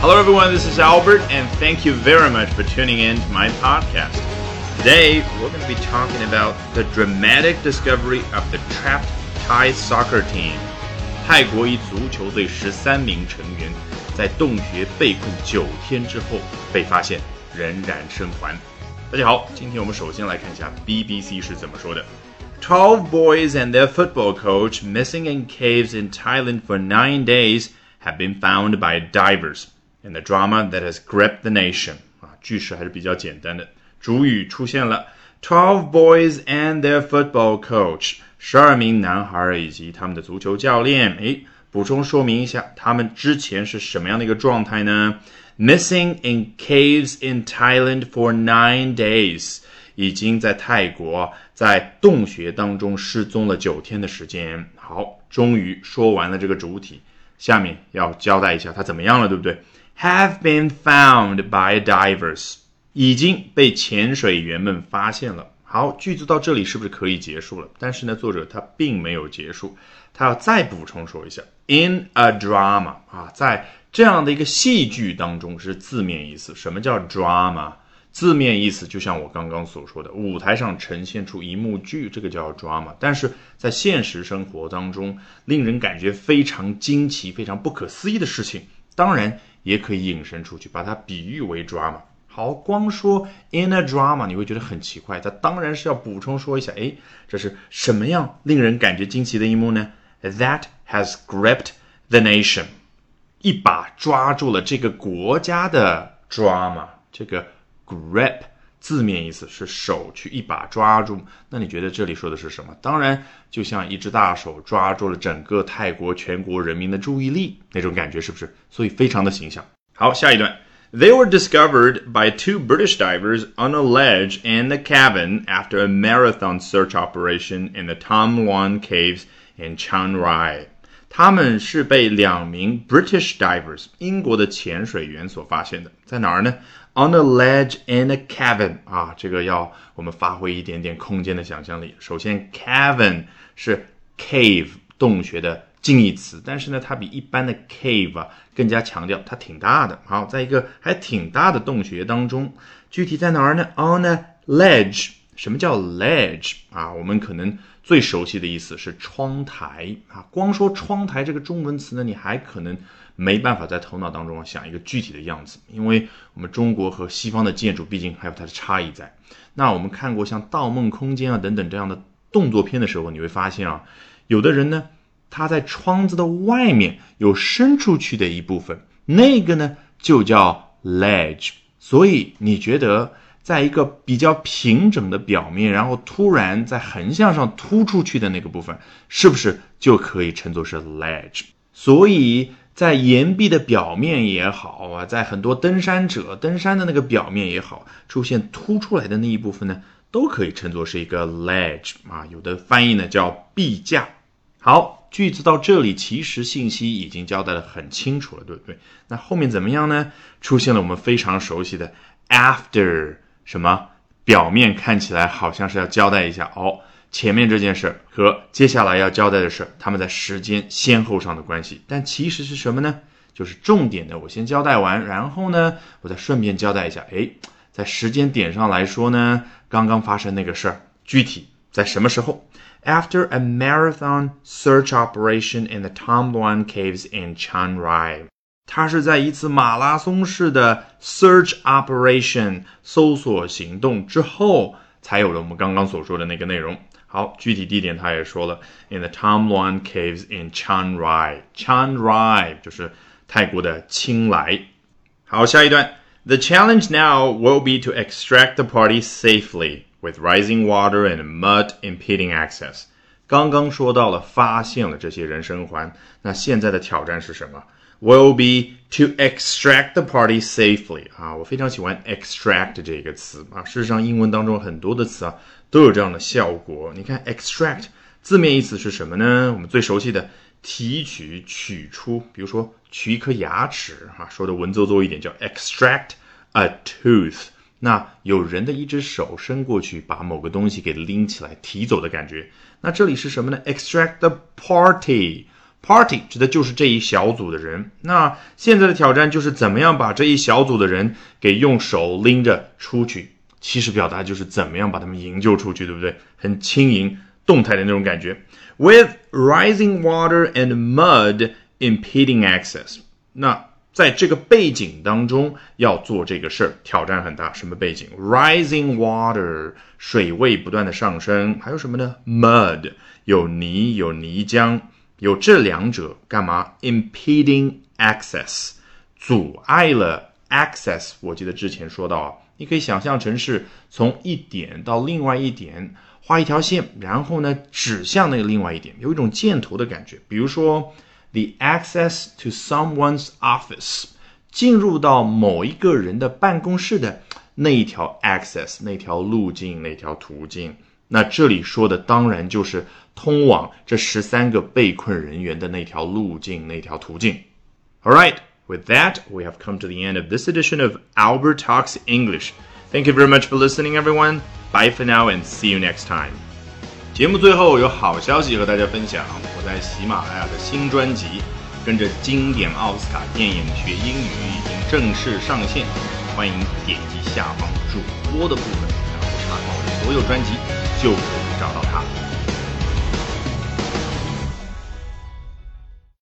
Hello, everyone. This is Albert, and thank you very much for tuning in to my podcast. Today, we're going to be talking about the dramatic discovery of the trapped Thai soccer team. 泰国一足球队十三名成员在洞穴被困九天之后被发现，仍然生还。大家好，今天我们首先来看一下 BBC 是怎么说的。Twelve boys and their football coach missing in caves in Thailand for nine days have been found by divers. In the drama that has gripped the nation，啊，句式还是比较简单的。主语出现了，twelve boys and their football coach，十二名男孩以及他们的足球教练。诶，补充说明一下，他们之前是什么样的一个状态呢？Missing in caves in Thailand for nine days，已经在泰国在洞穴当中失踪了九天的时间。好，终于说完了这个主体，下面要交代一下他怎么样了，对不对？have been found by divers，已经被潜水员们发现了。好，句子到这里是不是可以结束了？但是呢，作者他并没有结束，他要再补充说一下，in a drama 啊，在这样的一个戏剧当中是字面意思。什么叫 drama？字面意思就像我刚刚所说的，舞台上呈现出一幕剧，这个叫 drama。但是在现实生活当中，令人感觉非常惊奇、非常不可思议的事情，当然。也可以引申出去，把它比喻为 drama。好，光说 in a drama，你会觉得很奇怪。它当然是要补充说一下，哎，这是什么样令人感觉惊奇的一幕呢？That has gripped the nation，一把抓住了这个国家的 drama。这个 grip。字面意思是手去一把抓住，那你觉得这里说的是什么？当然，就像一只大手抓住了整个泰国全国人民的注意力那种感觉，是不是？所以非常的形象。好，下一段，They were discovered by two British divers on a ledge in the cabin after a marathon search operation in the Tam Luang Caves in Chiang Rai。 他们是被两名 British divers 英国的潜水员所发现的，在哪儿呢？On a ledge in a cavern 啊，这个要我们发挥一点点空间的想象力。首先，cavern 是 cave 洞穴的近义词，但是呢，它比一般的 cave 啊更加强调它挺大的。好，在一个还挺大的洞穴当中，具体在哪儿呢？On a ledge，什么叫 ledge 啊？我们可能最熟悉的意思是窗台啊。光说窗台这个中文词呢，你还可能。没办法在头脑当中想一个具体的样子，因为我们中国和西方的建筑毕竟还有它的差异在。那我们看过像《盗梦空间》啊等等这样的动作片的时候，你会发现啊，有的人呢，他在窗子的外面有伸出去的一部分，那个呢就叫 ledge。所以你觉得，在一个比较平整的表面，然后突然在横向上突出去的那个部分，是不是就可以称作是 ledge？所以。在岩壁的表面也好啊，在很多登山者登山的那个表面也好，出现凸出来的那一部分呢，都可以称作是一个 ledge 啊。有的翻译呢叫壁架。好，句子到这里，其实信息已经交代的很清楚了，对不对？那后面怎么样呢？出现了我们非常熟悉的 after 什么？表面看起来好像是要交代一下哦。前面这件事和接下来要交代的事，他们在时间先后上的关系，但其实是什么呢？就是重点的，我先交代完，然后呢，我再顺便交代一下。哎，在时间点上来说呢，刚刚发生那个事儿，具体在什么时候？After a marathon search operation in the Tam Luang Caves in Chiang Rai，它是在一次马拉松式的 search operation 搜索行动之后，才有了我们刚刚所说的那个内容。好，具体地点他也说了，in the Tam Luang Caves in Chiang Rai。Chiang Rai 就是泰国的清莱。好，下一段，The challenge now will be to extract the party safely with rising water and mud impeding access。刚刚说到了发现了这些人生还，那现在的挑战是什么 ？Will be to extract the party safely。啊，我非常喜欢 extract 这个词啊。事实上，英文当中很多的词啊。都有这样的效果。你看，extract 字面意思是什么呢？我们最熟悉的提取、取出，比如说取一颗牙齿，哈，说的文绉绉一点叫 extract a tooth。那有人的一只手伸过去，把某个东西给拎起来提走的感觉。那这里是什么呢？extract the party。Party 指的就是这一小组的人。那现在的挑战就是怎么样把这一小组的人给用手拎着出去。其实表达就是怎么样把他们营救出去，对不对？很轻盈、动态的那种感觉。With rising water and mud impeding access，那在这个背景当中要做这个事儿，挑战很大。什么背景？Rising water，水位不断的上升。还有什么呢？Mud，有泥，有泥浆，有这两者干嘛？Impeding access，阻碍了 access。我记得之前说到。你可以想象成是从一点到另外一点画一条线，然后呢指向那个另外一点，有一种箭头的感觉。比如说，the access to someone's office，进入到某一个人的办公室的那一条 access，那条路径，那条途径。那这里说的当然就是通往这十三个被困人员的那条路径，那条途径。All right。With that, we have come to the end of this edition of Albert Talks English. Thank you very much for listening, everyone. Bye for now and see you next time. 节目最后有好消息和大家分享，我在喜马拉雅的新专辑《跟着经典奥斯卡电影学英语》已经正式上线，欢迎点击下方主播的部分，然后查看我的所有专辑，就可以找到它。